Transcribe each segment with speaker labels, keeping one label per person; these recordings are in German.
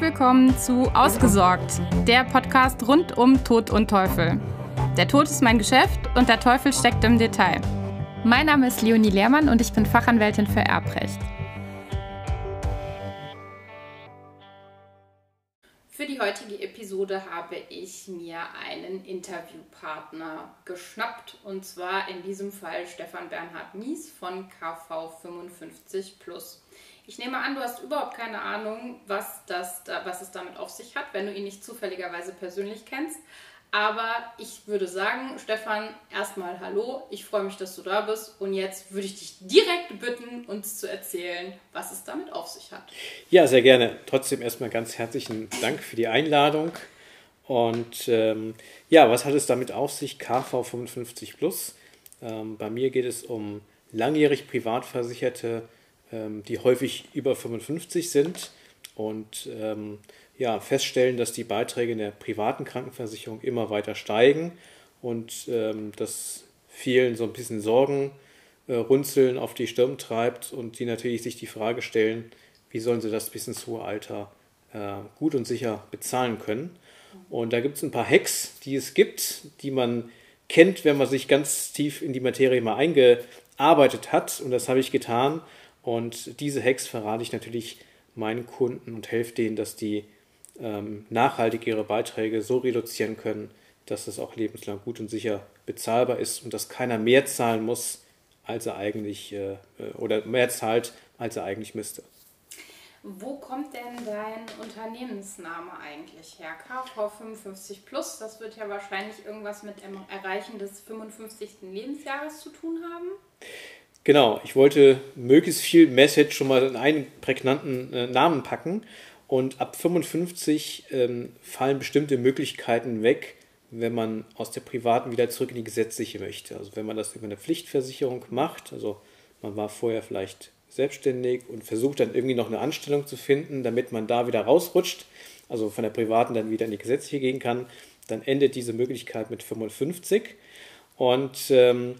Speaker 1: Willkommen zu Ausgesorgt, der Podcast rund um Tod und Teufel. Der Tod ist mein Geschäft und der Teufel steckt im Detail. Mein Name ist Leonie Lehrmann und ich bin Fachanwältin für Erbrecht. Für die heutige Episode habe ich mir einen Interviewpartner geschnappt und zwar in diesem Fall Stefan Bernhard Mies von KV55 Plus. Ich nehme an, du hast überhaupt keine Ahnung, was, das, was es damit auf sich hat, wenn du ihn nicht zufälligerweise persönlich kennst. Aber ich würde sagen, Stefan, erstmal hallo. Ich freue mich, dass du da bist. Und jetzt würde ich dich direkt bitten, uns zu erzählen, was es damit auf sich hat.
Speaker 2: Ja, sehr gerne. Trotzdem erstmal ganz herzlichen Dank für die Einladung. Und ähm, ja, was hat es damit auf sich? KV 55 Plus. Ähm, bei mir geht es um langjährig Privatversicherte ähm, die häufig über 55 sind und ähm, ja, feststellen, dass die Beiträge in der privaten Krankenversicherung immer weiter steigen und ähm, dass vielen so ein bisschen Sorgen äh, runzeln auf die Stirn treibt und die natürlich sich die Frage stellen, wie sollen sie das bis ins hohe Alter äh, gut und sicher bezahlen können. Und da gibt es ein paar Hacks, die es gibt, die man kennt, wenn man sich ganz tief in die Materie mal eingearbeitet hat. Und das habe ich getan. Und diese Hacks verrate ich natürlich meinen Kunden und helfe denen, dass die ähm, nachhaltig ihre Beiträge so reduzieren können, dass es auch lebenslang gut und sicher bezahlbar ist und dass keiner mehr zahlen muss, als er eigentlich äh, oder mehr zahlt, als er eigentlich müsste.
Speaker 1: Wo kommt denn dein Unternehmensname eigentlich her? KV55 Plus, das wird ja wahrscheinlich irgendwas mit dem Erreichen des 55. Lebensjahres zu tun haben.
Speaker 2: Genau, ich wollte möglichst viel Message schon mal in einen prägnanten äh, Namen packen. Und ab 55 ähm, fallen bestimmte Möglichkeiten weg, wenn man aus der privaten wieder zurück in die gesetzliche möchte. Also wenn man das über eine Pflichtversicherung macht, also man war vorher vielleicht selbstständig und versucht dann irgendwie noch eine Anstellung zu finden, damit man da wieder rausrutscht, also von der privaten dann wieder in die gesetzliche gehen kann, dann endet diese Möglichkeit mit 55. Und ähm,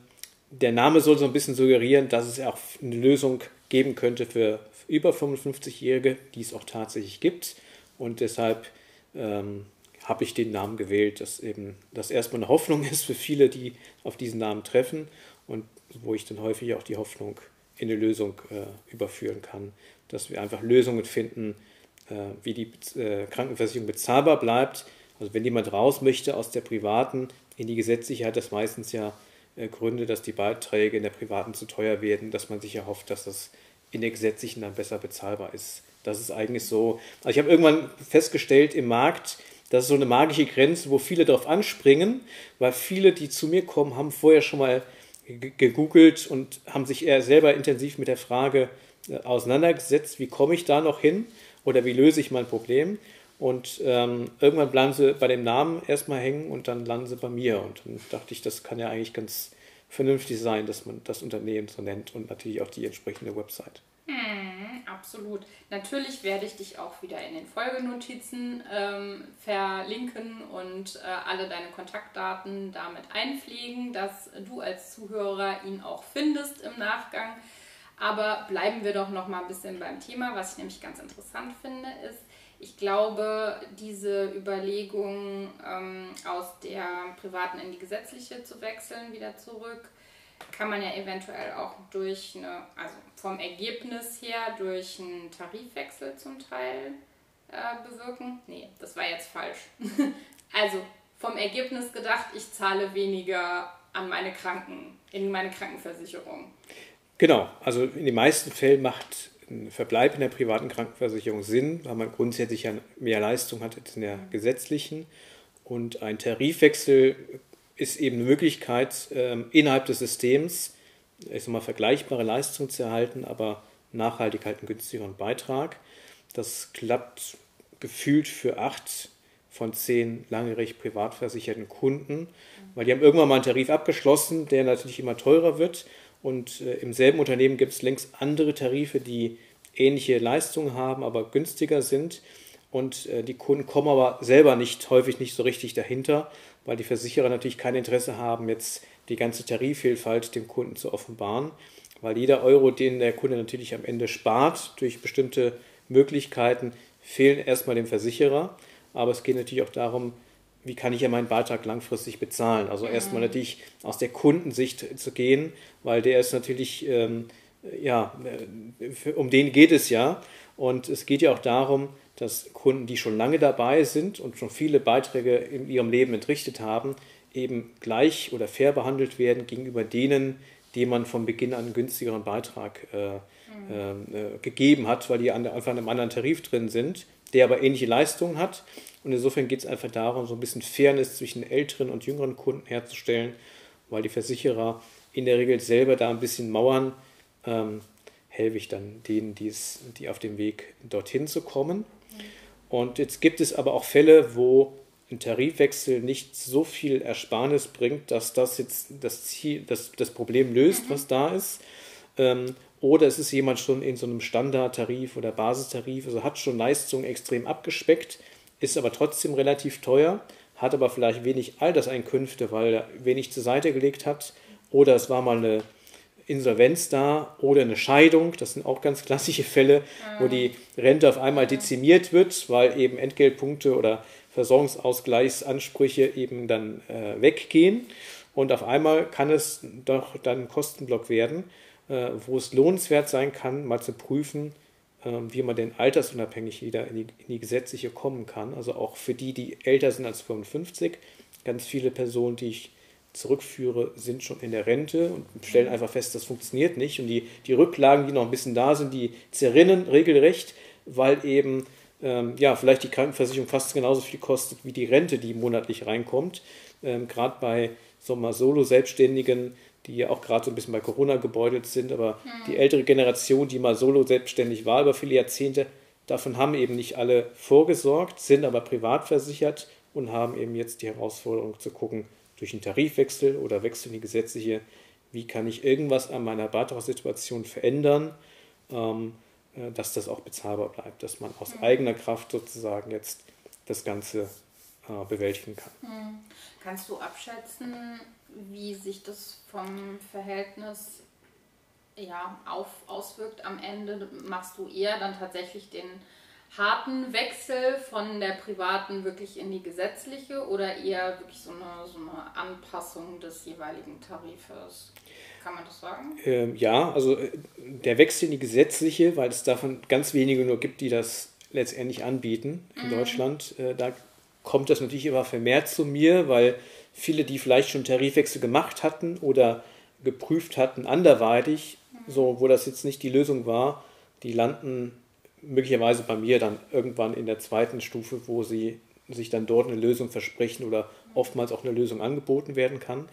Speaker 2: der Name soll so ein bisschen suggerieren, dass es auch eine Lösung geben könnte für über 55-Jährige, die es auch tatsächlich gibt. Und deshalb ähm, habe ich den Namen gewählt, dass eben das erstmal eine Hoffnung ist für viele, die auf diesen Namen treffen und wo ich dann häufig auch die Hoffnung in eine Lösung äh, überführen kann, dass wir einfach Lösungen finden, äh, wie die äh, Krankenversicherung bezahlbar bleibt. Also wenn jemand raus möchte aus der privaten in die gesetzliche, hat das meistens ja Gründe, dass die Beiträge in der privaten zu teuer werden, dass man sich erhofft, dass das in der gesetzlichen dann besser bezahlbar ist. Das ist eigentlich so. Also ich habe irgendwann festgestellt im Markt, das ist so eine magische Grenze, wo viele darauf anspringen, weil viele, die zu mir kommen, haben vorher schon mal gegoogelt und haben sich eher selber intensiv mit der Frage äh, auseinandergesetzt, wie komme ich da noch hin oder wie löse ich mein Problem. Und ähm, irgendwann bleiben sie bei dem Namen erstmal hängen und dann landen sie bei mir. Und dann dachte ich, das kann ja eigentlich ganz vernünftig sein, dass man das Unternehmen so nennt und natürlich auch die entsprechende Website.
Speaker 1: Hm, absolut. Natürlich werde ich dich auch wieder in den Folgenotizen ähm, verlinken und äh, alle deine Kontaktdaten damit einpflegen, dass du als Zuhörer ihn auch findest im Nachgang. Aber bleiben wir doch noch mal ein bisschen beim Thema. Was ich nämlich ganz interessant finde, ist, ich glaube, diese Überlegung ähm, aus der privaten in die gesetzliche zu wechseln, wieder zurück, kann man ja eventuell auch durch eine, also vom Ergebnis her, durch einen Tarifwechsel zum Teil äh, bewirken. Nee, das war jetzt falsch. also vom Ergebnis gedacht, ich zahle weniger an meine Kranken, in meine Krankenversicherung.
Speaker 2: Genau, also in den meisten Fällen macht ein Verbleib in der privaten Krankenversicherung Sinn, weil man grundsätzlich ja mehr Leistung hat als in der gesetzlichen. Und ein Tarifwechsel ist eben eine Möglichkeit, ähm, innerhalb des Systems ich sag mal, vergleichbare Leistungen zu erhalten, aber nachhaltig halt einen günstigeren Beitrag. Das klappt gefühlt für acht von zehn langjährig privat versicherten Kunden, weil die haben irgendwann mal einen Tarif abgeschlossen, der natürlich immer teurer wird und äh, im selben Unternehmen gibt es längst andere Tarife, die ähnliche Leistungen haben, aber günstiger sind. Und äh, die Kunden kommen aber selber nicht, häufig nicht so richtig dahinter, weil die Versicherer natürlich kein Interesse haben, jetzt die ganze Tarifvielfalt dem Kunden zu offenbaren, weil jeder Euro, den der Kunde natürlich am Ende spart durch bestimmte Möglichkeiten, fehlen erstmal dem Versicherer, aber es geht natürlich auch darum, wie kann ich ja meinen Beitrag langfristig bezahlen. Also mhm. erstmal natürlich aus der Kundensicht zu gehen, weil der ist natürlich, ähm, ja, äh, um den geht es ja. Und es geht ja auch darum, dass Kunden, die schon lange dabei sind und schon viele Beiträge in ihrem Leben entrichtet haben, eben gleich oder fair behandelt werden gegenüber denen, die man von Beginn an einen günstigeren Beitrag äh, mhm. äh, gegeben hat, weil die an, einfach in einem anderen Tarif drin sind, der aber ähnliche Leistungen hat. Und insofern geht es einfach darum, so ein bisschen Fairness zwischen älteren und jüngeren Kunden herzustellen, weil die Versicherer in der Regel selber da ein bisschen mauern, ähm, helfe ich dann denen, die's, die auf dem Weg dorthin zu kommen. Und jetzt gibt es aber auch Fälle, wo ein Tarifwechsel nicht so viel Ersparnis bringt, dass das jetzt das Ziel, das, das Problem löst, mhm. was da ist. Ähm, oder es ist jemand schon in so einem Standardtarif oder Basistarif, also hat schon Leistungen extrem abgespeckt, ist aber trotzdem relativ teuer, hat aber vielleicht wenig Alterseinkünfte, weil er wenig zur Seite gelegt hat. Oder es war mal eine Insolvenz da oder eine Scheidung. Das sind auch ganz klassische Fälle, wo mhm. die Rente auf einmal dezimiert wird, weil eben Entgeltpunkte oder Versorgungsausgleichsansprüche eben dann äh, weggehen. Und auf einmal kann es doch dann ein Kostenblock werden, äh, wo es lohnenswert sein kann, mal zu prüfen, wie man denn altersunabhängig wieder in die, in die gesetzliche kommen kann. Also auch für die, die älter sind als 55. Ganz viele Personen, die ich zurückführe, sind schon in der Rente und stellen mhm. einfach fest, das funktioniert nicht. Und die, die Rücklagen, die noch ein bisschen da sind, die zerrinnen regelrecht, weil eben ähm, ja, vielleicht die Krankenversicherung fast genauso viel kostet wie die Rente, die monatlich reinkommt. Ähm, gerade bei so mal Solo-Selbstständigen, die ja auch gerade so ein bisschen bei Corona gebeutelt sind, aber mhm. die ältere Generation, die mal Solo-selbstständig war über viele Jahrzehnte, davon haben eben nicht alle vorgesorgt, sind aber privat versichert und haben eben jetzt die Herausforderung zu gucken, durch einen Tarifwechsel oder Wechsel in die gesetzliche, wie kann ich irgendwas an meiner Beitragssituation verändern, ähm, äh, dass das auch bezahlbar bleibt, dass man aus mhm. eigener Kraft sozusagen jetzt das Ganze äh, bewältigen kann. Mhm.
Speaker 1: Kannst du abschätzen, wie sich das vom Verhältnis ja, auf, auswirkt am Ende? Machst du eher dann tatsächlich den harten Wechsel von der privaten wirklich in die gesetzliche oder eher wirklich so eine, so eine Anpassung des jeweiligen Tarifes? Kann man das sagen?
Speaker 2: Ähm, ja, also äh, der Wechsel in die gesetzliche, weil es davon ganz wenige nur gibt, die das letztendlich anbieten in mhm. Deutschland, äh, da kommt das natürlich immer vermehrt zu mir, weil viele, die vielleicht schon Tarifwechsel gemacht hatten oder geprüft hatten anderweitig, so wo das jetzt nicht die Lösung war, die landen möglicherweise bei mir dann irgendwann in der zweiten Stufe, wo sie sich dann dort eine Lösung versprechen oder oftmals auch eine Lösung angeboten werden kann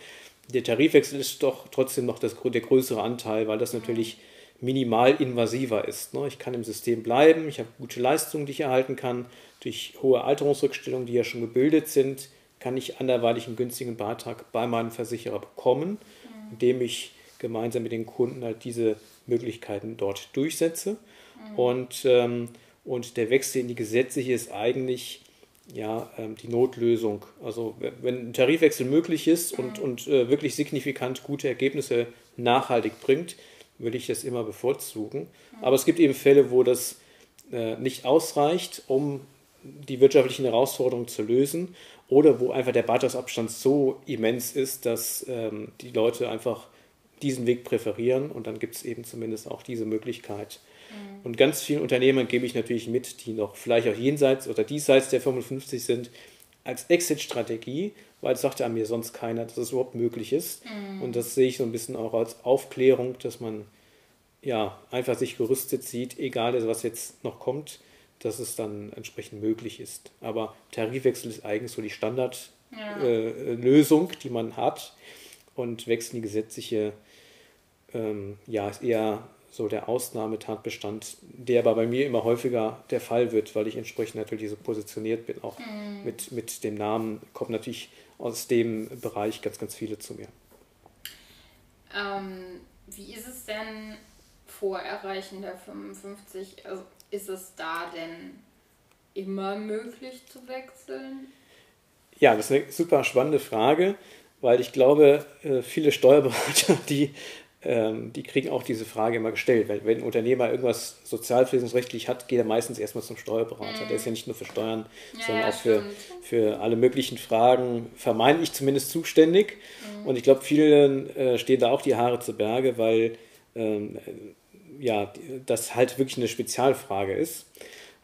Speaker 2: der Tarifwechsel ist doch trotzdem noch das, der größere Anteil, weil das natürlich minimal invasiver ist. Ne? Ich kann im System bleiben, ich habe gute Leistungen, die ich erhalten kann. Durch hohe Alterungsrückstellungen, die ja schon gebildet sind, kann ich anderweitig einen günstigen Beitrag bei meinem Versicherer bekommen, indem ich gemeinsam mit den Kunden halt diese Möglichkeiten dort durchsetze. Und, ähm, und der Wechsel in die gesetzliche ist eigentlich ja, ähm, die Notlösung. Also wenn ein Tarifwechsel möglich ist und, und äh, wirklich signifikant gute Ergebnisse nachhaltig bringt, würde ich das immer bevorzugen. Aber es gibt eben Fälle, wo das äh, nicht ausreicht, um die wirtschaftlichen Herausforderungen zu lösen oder wo einfach der Beitragsabstand so immens ist, dass ähm, die Leute einfach diesen Weg präferieren und dann gibt es eben zumindest auch diese Möglichkeit, und ganz vielen Unternehmern gebe ich natürlich mit, die noch vielleicht auch jenseits oder diesseits der 55 sind, als Exit-Strategie, weil es sagt ja mir sonst keiner, dass es überhaupt möglich ist. Mhm. Und das sehe ich so ein bisschen auch als Aufklärung, dass man ja einfach sich gerüstet sieht, egal was jetzt noch kommt, dass es dann entsprechend möglich ist. Aber Tarifwechsel ist eigentlich so die Standardlösung, ja. äh, die man hat. Und Wechsel in die gesetzliche ähm, ja, ist eher so der Ausnahmetatbestand, der aber bei mir immer häufiger der Fall wird, weil ich entsprechend natürlich so positioniert bin. Auch mhm. mit, mit dem Namen kommen natürlich aus dem Bereich ganz, ganz viele zu mir.
Speaker 1: Ähm, wie ist es denn vor Erreichen der 55? Also ist es da denn immer möglich zu wechseln?
Speaker 2: Ja, das ist eine super spannende Frage, weil ich glaube, äh, viele Steuerberater, die ähm, die kriegen auch diese Frage immer gestellt. Wenn ein Unternehmer irgendwas sozialversicherungsrechtlich hat, geht er meistens erstmal zum Steuerberater. Mhm. Der ist ja nicht nur für Steuern, ja, sondern auch für, für alle möglichen Fragen, vermeintlich zumindest zuständig. Mhm. Und ich glaube, vielen äh, stehen da auch die Haare zu Berge, weil ähm, ja, das halt wirklich eine Spezialfrage ist.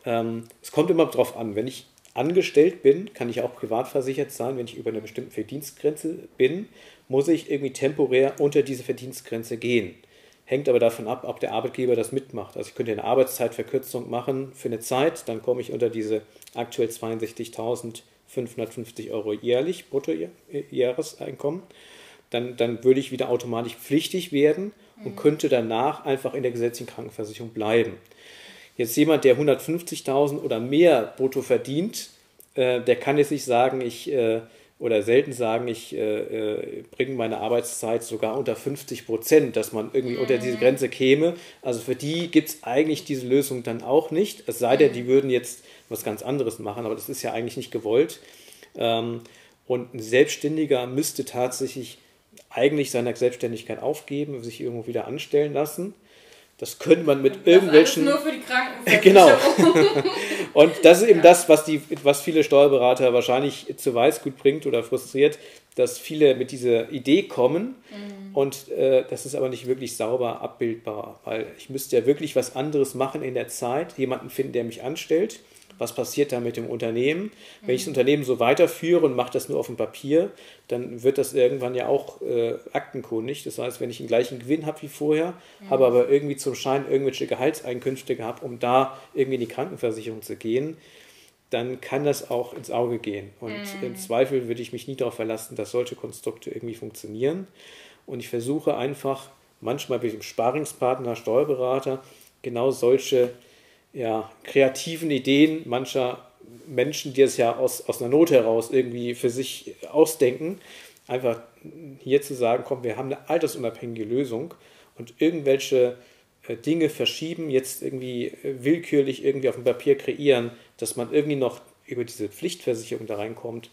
Speaker 2: Ähm, es kommt immer darauf an, wenn ich angestellt bin, kann ich auch privat versichert sein, wenn ich über eine bestimmte Verdienstgrenze bin muss ich irgendwie temporär unter diese Verdienstgrenze gehen. Hängt aber davon ab, ob der Arbeitgeber das mitmacht. Also ich könnte eine Arbeitszeitverkürzung machen für eine Zeit, dann komme ich unter diese aktuell 62.550 Euro jährlich, Bruttojahreseinkommen. Dann, dann würde ich wieder automatisch pflichtig werden und könnte danach einfach in der gesetzlichen Krankenversicherung bleiben. Jetzt jemand, der 150.000 oder mehr brutto verdient, äh, der kann jetzt nicht sagen, ich äh, oder selten sagen, ich äh, äh, bringe meine Arbeitszeit sogar unter 50 Prozent, dass man irgendwie mhm. unter diese mhm. Grenze käme. Also für die gibt es eigentlich diese Lösung dann auch nicht. Es sei denn, mhm. die würden jetzt was ganz anderes machen, aber das ist ja eigentlich nicht gewollt. Ähm, und ein Selbstständiger müsste tatsächlich eigentlich seine Selbstständigkeit aufgeben, sich irgendwo wieder anstellen lassen. Das könnte man mit das irgendwelchen.
Speaker 1: nur für die Krankenversicherung.
Speaker 2: Genau. Und das ist eben ja. das, was, die, was viele Steuerberater wahrscheinlich zu Weißgut bringt oder frustriert, dass viele mit dieser Idee kommen mhm. und äh, das ist aber nicht wirklich sauber abbildbar, weil ich müsste ja wirklich was anderes machen in der Zeit, jemanden finden, der mich anstellt was passiert da mit dem Unternehmen. Wenn ich das. Unternehmen so weiterführe und mache das nur auf dem Papier, dann wird das irgendwann ja auch äh, aktenkundig. Das heißt, wenn ich den gleichen Gewinn habe wie vorher, mhm. habe aber irgendwie zum Schein irgendwelche Gehaltseinkünfte gehabt, um da irgendwie in die Krankenversicherung zu gehen, dann kann das auch ins Auge gehen. Und mhm. im Zweifel würde ich mich nie darauf verlassen, dass solche Konstrukte irgendwie funktionieren. Und ich versuche einfach manchmal mit dem Sparingspartner, Steuerberater, genau solche ja, kreativen Ideen mancher Menschen, die es ja aus, aus einer Not heraus irgendwie für sich ausdenken, einfach hier zu sagen, komm, wir haben eine altersunabhängige Lösung und irgendwelche äh, Dinge verschieben, jetzt irgendwie äh, willkürlich irgendwie auf dem Papier kreieren, dass man irgendwie noch über diese Pflichtversicherung da reinkommt,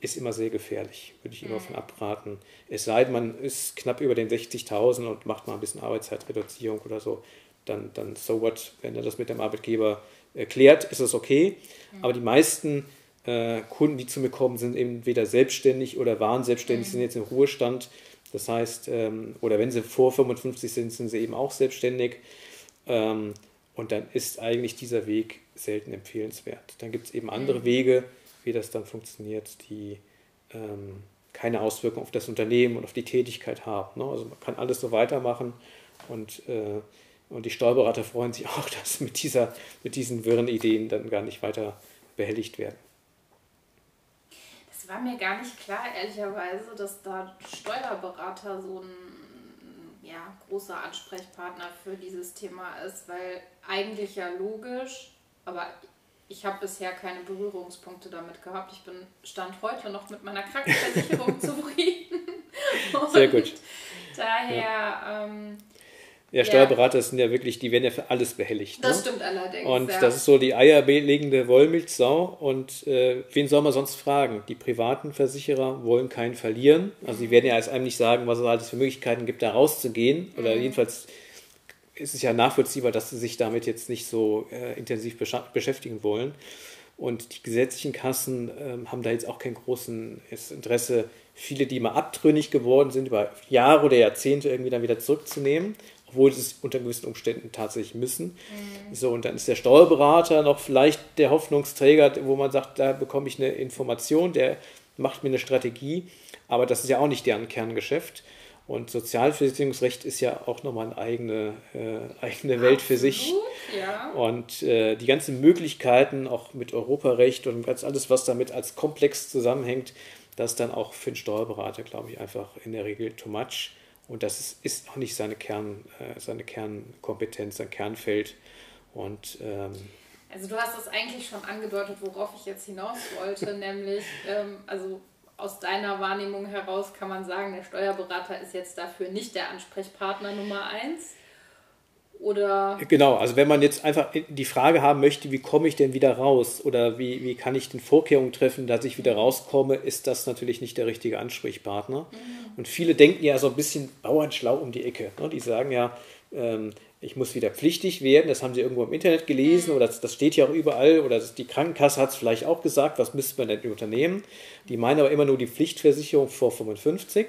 Speaker 2: ist immer sehr gefährlich, würde ich immer mhm. von abraten. Es sei denn, man ist knapp über den 60.000 und macht mal ein bisschen Arbeitszeitreduzierung oder so dann, dann so what, wenn er das mit dem Arbeitgeber erklärt, ist das okay. Mhm. Aber die meisten äh, Kunden, die zu mir kommen, sind entweder selbstständig oder waren selbstständig, mhm. sind jetzt im Ruhestand. Das heißt, ähm, oder wenn sie vor 55 sind, sind sie eben auch selbstständig. Ähm, und dann ist eigentlich dieser Weg selten empfehlenswert. Dann gibt es eben andere mhm. Wege, wie das dann funktioniert, die ähm, keine Auswirkung auf das Unternehmen und auf die Tätigkeit haben. Ne? Also man kann alles so weitermachen und äh, und die Steuerberater freuen sich auch, dass mit, dieser, mit diesen wirren Ideen dann gar nicht weiter behelligt werden.
Speaker 1: Das war mir gar nicht klar, ehrlicherweise, dass da Steuerberater so ein ja, großer Ansprechpartner für dieses Thema ist, weil eigentlich ja logisch, aber ich habe bisher keine Berührungspunkte damit gehabt. Ich bin Stand heute noch mit meiner Krankenversicherung zufrieden.
Speaker 2: Sehr gut.
Speaker 1: Daher ja. ähm,
Speaker 2: ja, Steuerberater sind ja wirklich, die werden ja für alles behelligt.
Speaker 1: Das ne? stimmt allerdings.
Speaker 2: Und das ist so die eierlegende Wollmilchsau. Und äh, wen soll man sonst fragen? Die privaten Versicherer wollen keinen verlieren. Also sie werden ja als einem nicht sagen, was es alles für Möglichkeiten gibt, da rauszugehen. Oder mhm. jedenfalls ist es ja nachvollziehbar, dass sie sich damit jetzt nicht so äh, intensiv beschäftigen wollen. Und die gesetzlichen Kassen äh, haben da jetzt auch kein großes Interesse, viele, die mal abtrünnig geworden sind, über Jahre oder Jahrzehnte irgendwie dann wieder zurückzunehmen obwohl sie es unter gewissen Umständen tatsächlich müssen. Mhm. So, und dann ist der Steuerberater noch vielleicht der Hoffnungsträger, wo man sagt, da bekomme ich eine Information, der macht mir eine Strategie, aber das ist ja auch nicht deren Kerngeschäft. Und Sozialversicherungsrecht ist ja auch nochmal eine eigene, äh, eigene Welt für sich.
Speaker 1: Ja.
Speaker 2: Und äh, die ganzen Möglichkeiten, auch mit Europarecht und ganz alles, was damit als komplex zusammenhängt, das ist dann auch für einen Steuerberater, glaube ich, einfach in der Regel too much. Und das ist, ist auch nicht seine, Kern, äh, seine Kernkompetenz, sein Kernfeld. Und, ähm,
Speaker 1: also du hast das eigentlich schon angedeutet, worauf ich jetzt hinaus wollte, nämlich, ähm, also aus deiner Wahrnehmung heraus kann man sagen, der Steuerberater ist jetzt dafür nicht der Ansprechpartner Nummer eins. Oder
Speaker 2: genau, also wenn man jetzt einfach die Frage haben möchte, wie komme ich denn wieder raus oder wie, wie kann ich denn Vorkehrungen treffen, dass ich wieder rauskomme, ist das natürlich nicht der richtige Ansprechpartner. Mhm. Und viele denken ja so ein bisschen bauernschlau um die Ecke. Ne? Die sagen ja, ähm, ich muss wieder pflichtig werden, das haben sie irgendwo im Internet gelesen mhm. oder das, das, steht ja auch überall oder die Krankenkasse hat es vielleicht auch gesagt, was müsste man denn unternehmen. Die meinen aber immer nur die Pflichtversicherung vor 55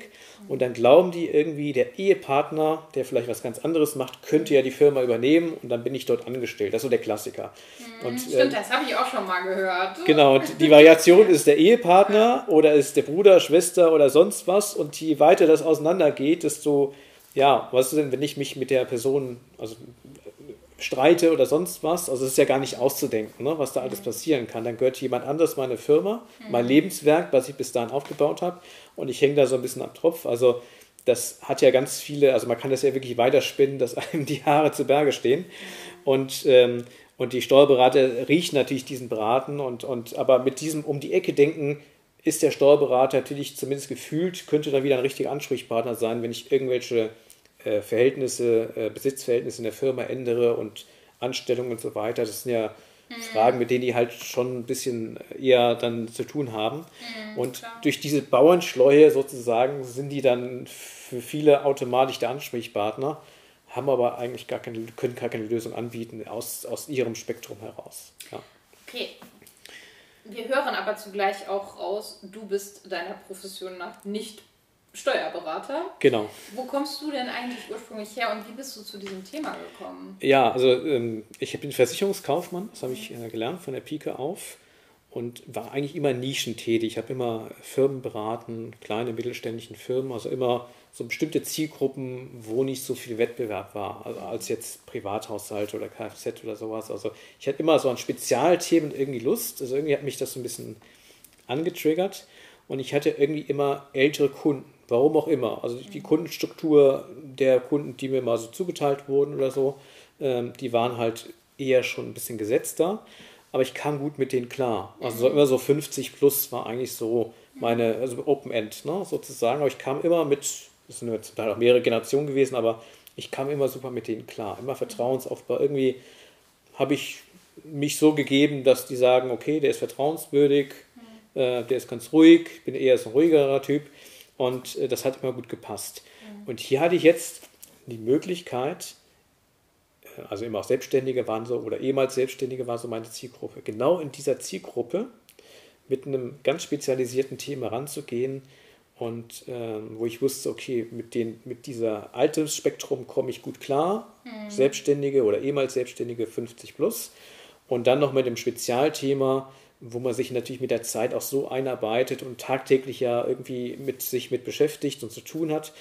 Speaker 2: und dann glauben die irgendwie, der Ehepartner, der vielleicht was ganz anderes macht, könnte ja die Firma übernehmen und dann bin ich dort angestellt. Das ist so der Klassiker.
Speaker 1: Mhm, und, Stimmt, äh, das habe ich auch schon mal gehört.
Speaker 2: Genau, und die Variation ist der Ehepartner oder ist der Bruder, Schwester oder sonst was und je weiter das auseinandergeht, desto ja, was ist denn, wenn ich mich mit der Person also, streite oder sonst was? Also es ist ja gar nicht auszudenken, ne, was da alles passieren kann. Dann gehört jemand anders meine Firma, mein mhm. Lebenswerk, was ich bis dahin aufgebaut habe und ich hänge da so ein bisschen am Tropf. Also das hat ja ganz viele, also man kann das ja wirklich weiterspinnen, dass einem die Haare zu Berge stehen. Und, ähm, und die Steuerberater riechen natürlich diesen Braten und, und aber mit diesem um die Ecke denken, ist der Steuerberater natürlich zumindest gefühlt, könnte da wieder ein richtiger Ansprechpartner sein, wenn ich irgendwelche äh, Verhältnisse, äh, Besitzverhältnisse in der Firma ändere und Anstellungen und so weiter. Das sind ja mhm. Fragen, mit denen die halt schon ein bisschen eher dann zu tun haben. Mhm, und klar. durch diese Bauernschleue sozusagen sind die dann für viele automatisch der Ansprechpartner, haben aber eigentlich gar keine, können gar keine Lösung anbieten aus, aus ihrem Spektrum heraus. Ja.
Speaker 1: Okay, wir hören aber zugleich auch raus, du bist deiner Profession nach nicht Steuerberater.
Speaker 2: Genau.
Speaker 1: Wo kommst du denn eigentlich ursprünglich her und wie bist du zu diesem Thema gekommen?
Speaker 2: Ja, also ähm, ich bin Versicherungskaufmann, das habe ich äh, gelernt von der Pike auf und war eigentlich immer nischentätig. Ich habe immer Firmen beraten, kleine mittelständischen Firmen, also immer so bestimmte Zielgruppen, wo nicht so viel Wettbewerb war, also als jetzt Privathaushalte oder Kfz oder sowas. Also ich hatte immer so an Spezialthemen irgendwie Lust, also irgendwie hat mich das so ein bisschen angetriggert und ich hatte irgendwie immer ältere Kunden, warum auch immer. Also die Kundenstruktur der Kunden, die mir mal so zugeteilt wurden oder so, ähm, die waren halt eher schon ein bisschen gesetzter, aber ich kam gut mit denen klar. Also so immer so 50 plus war eigentlich so meine, also Open End ne, sozusagen, aber ich kam immer mit das sind jetzt auch mehrere Generationen gewesen, aber ich kam immer super mit denen klar, immer Vertrauensaufbau. Irgendwie habe ich mich so gegeben, dass die sagen, okay, der ist vertrauenswürdig, mhm. äh, der ist ganz ruhig, ich bin eher so ein ruhigerer Typ und äh, das hat immer gut gepasst. Mhm. Und hier hatte ich jetzt die Möglichkeit, äh, also immer auch Selbstständige waren so oder ehemals Selbstständige war so meine Zielgruppe, genau in dieser Zielgruppe mit einem ganz spezialisierten Thema ranzugehen, und ähm, wo ich wusste, okay, mit, den, mit dieser Altersspektrum komme ich gut klar, mhm. Selbstständige oder ehemals Selbstständige 50 plus. Und dann noch mit dem Spezialthema, wo man sich natürlich mit der Zeit auch so einarbeitet und tagtäglich ja irgendwie mit sich mit beschäftigt und zu tun hat,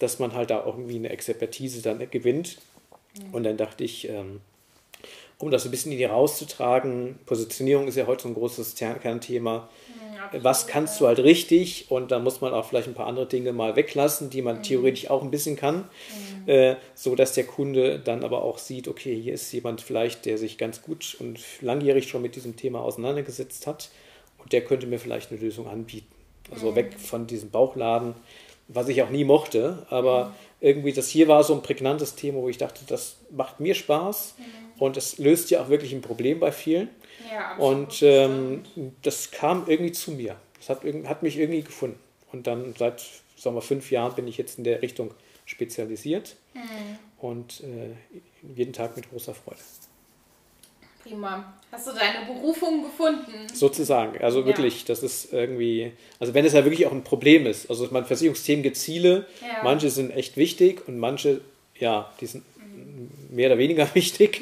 Speaker 2: dass man halt da auch irgendwie eine Expertise dann gewinnt. Mhm. Und dann dachte ich, ähm, um das ein bisschen in die rauszutragen, Positionierung ist ja heute so ein großes Kernthema, was kannst du halt richtig und da muss man auch vielleicht ein paar andere Dinge mal weglassen, die man mhm. theoretisch auch ein bisschen kann, mhm. äh, so dass der Kunde dann aber auch sieht, okay, hier ist jemand vielleicht, der sich ganz gut und langjährig schon mit diesem Thema auseinandergesetzt hat und der könnte mir vielleicht eine Lösung anbieten. Also mhm. weg von diesem Bauchladen, was ich auch nie mochte, aber mhm. irgendwie das hier war so ein prägnantes Thema, wo ich dachte, das macht mir Spaß mhm. Und es löst ja auch wirklich ein Problem bei vielen. Ja, und ähm, das kam irgendwie zu mir. Das hat, hat mich irgendwie gefunden. Und dann seit sagen wir, fünf Jahren bin ich jetzt in der Richtung spezialisiert mhm. und äh, jeden Tag mit großer Freude.
Speaker 1: Prima. Hast du deine Berufung gefunden?
Speaker 2: Sozusagen. Also wirklich, ja. das ist irgendwie, also wenn es ja wirklich auch ein Problem ist. Also mein Versicherungsthemen gibt Ziele, ja. manche sind echt wichtig und manche, ja, die sind mehr oder weniger wichtig.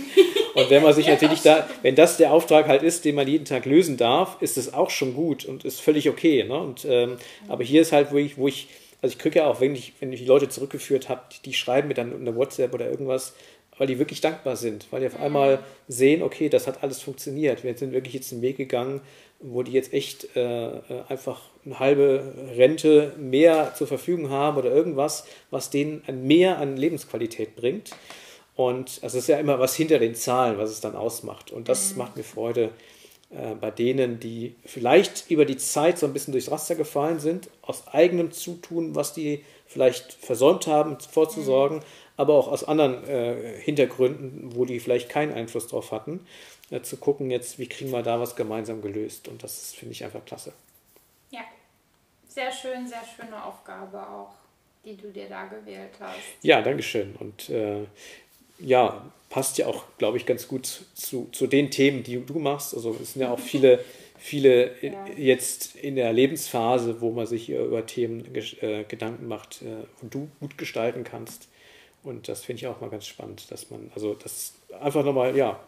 Speaker 2: Und wenn man sich natürlich da, wenn das der Auftrag halt ist, den man jeden Tag lösen darf, ist das auch schon gut und ist völlig okay. Ne? Und, ähm, aber hier ist halt, wo ich, wo ich, also ich kriege ja auch, wenn ich, wenn ich die Leute zurückgeführt habe, die, die schreiben mir dann eine WhatsApp oder irgendwas, weil die wirklich dankbar sind, weil die auf einmal sehen, okay, das hat alles funktioniert. Wir sind wirklich jetzt einen Weg gegangen, wo die jetzt echt äh, einfach eine halbe Rente mehr zur Verfügung haben oder irgendwas, was denen mehr an Lebensqualität bringt. Und also es ist ja immer was hinter den Zahlen, was es dann ausmacht. Und das mhm. macht mir Freude äh, bei denen, die vielleicht über die Zeit so ein bisschen durchs Raster gefallen sind, aus eigenem Zutun, was die vielleicht versäumt haben vorzusorgen, mhm. aber auch aus anderen äh, Hintergründen, wo die vielleicht keinen Einfluss drauf hatten, äh, zu gucken jetzt, wie kriegen wir da was gemeinsam gelöst. Und das finde ich einfach klasse.
Speaker 1: Ja, sehr schön, sehr schöne Aufgabe auch, die du dir da gewählt hast.
Speaker 2: Ja, Dankeschön. Und äh, ja, passt ja auch, glaube ich, ganz gut zu, zu den Themen, die du machst. Also es sind ja auch viele, viele ja. jetzt in der Lebensphase, wo man sich über Themen äh, Gedanken macht äh, und du gut gestalten kannst. Und das finde ich auch mal ganz spannend, dass man, also das einfach nochmal, ja,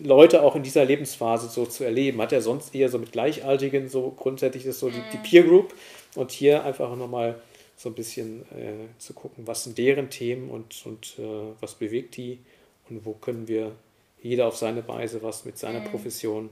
Speaker 2: Leute auch in dieser Lebensphase so zu erleben. Hat er sonst eher so mit Gleichaltigen, so grundsätzlich ist so die, die mhm. Peer Group und hier einfach nochmal so ein bisschen äh, zu gucken, was sind deren Themen und, und äh, was bewegt die und wo können wir jeder auf seine Weise was mit seiner mhm. Profession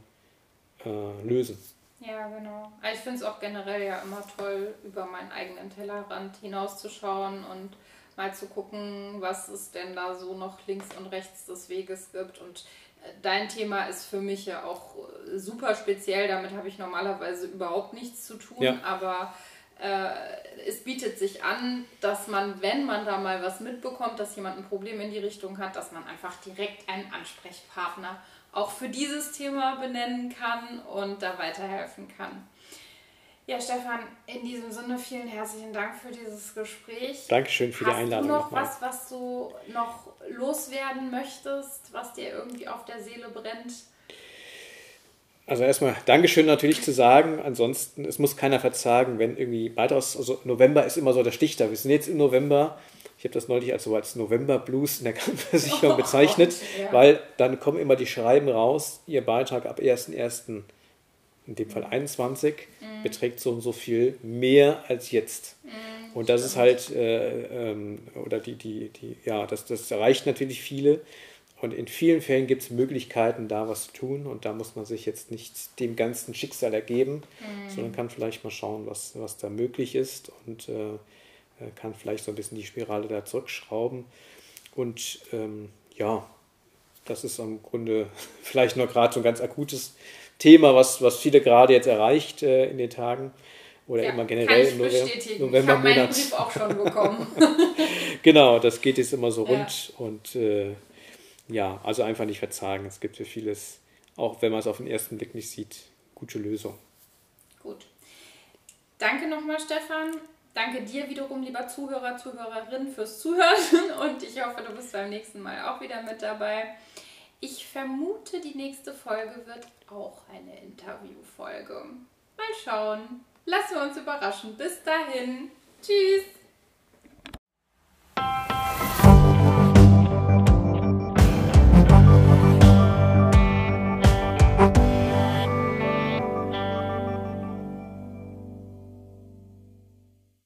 Speaker 2: äh, lösen.
Speaker 1: Ja, genau. Also ich finde es auch generell ja immer toll, über meinen eigenen Tellerrand hinauszuschauen und mal zu gucken, was es denn da so noch links und rechts des Weges gibt. Und äh, dein Thema ist für mich ja auch äh, super speziell. Damit habe ich normalerweise überhaupt nichts zu tun. Ja. Aber äh, es bietet sich an, dass man, wenn man da mal was mitbekommt, dass jemand ein Problem in die Richtung hat, dass man einfach direkt einen Ansprechpartner auch für dieses Thema benennen kann und da weiterhelfen kann. Ja, Stefan, in diesem Sinne vielen herzlichen Dank für dieses Gespräch.
Speaker 2: Dankeschön für Hast die Einladung.
Speaker 1: Hast du noch was, was du noch loswerden möchtest, was dir irgendwie auf der Seele brennt?
Speaker 2: Also erstmal Dankeschön natürlich zu sagen. Ansonsten, es muss keiner verzagen, wenn irgendwie weitaus, also November ist immer so der Stich da. Wir sind jetzt im November. Ich habe das neulich als, so als November Blues in der Krankenversicherung oh, bezeichnet, ja. weil dann kommen immer die Schreiben raus, Ihr Beitrag ab 1.1., in dem Fall 21, mhm. beträgt so und so viel mehr als jetzt. Mhm, und das stimmt. ist halt, äh, ähm, oder die, die, die, ja, das, das erreicht natürlich viele. Und in vielen Fällen gibt es Möglichkeiten, da was zu tun. Und da muss man sich jetzt nicht dem ganzen Schicksal ergeben, mhm. sondern kann vielleicht mal schauen, was, was da möglich ist und äh, äh, kann vielleicht so ein bisschen die Spirale da zurückschrauben. Und ähm, ja, das ist im Grunde vielleicht nur gerade so ein ganz akutes Thema, was, was viele gerade jetzt erreicht äh, in den Tagen oder ja, immer generell im November, November ich meinen Brief auch schon bekommen. genau, das geht jetzt immer so rund ja. und äh, ja, also einfach nicht verzagen. Es gibt für vieles, auch wenn man es auf den ersten Blick nicht sieht, gute Lösung.
Speaker 1: Gut. Danke nochmal, Stefan. Danke dir wiederum, lieber Zuhörer, Zuhörerin, fürs Zuhören und ich hoffe, du bist beim nächsten Mal auch wieder mit dabei. Ich vermute, die nächste Folge wird auch eine Interviewfolge. Mal schauen. Lassen wir uns überraschen. Bis dahin. Tschüss.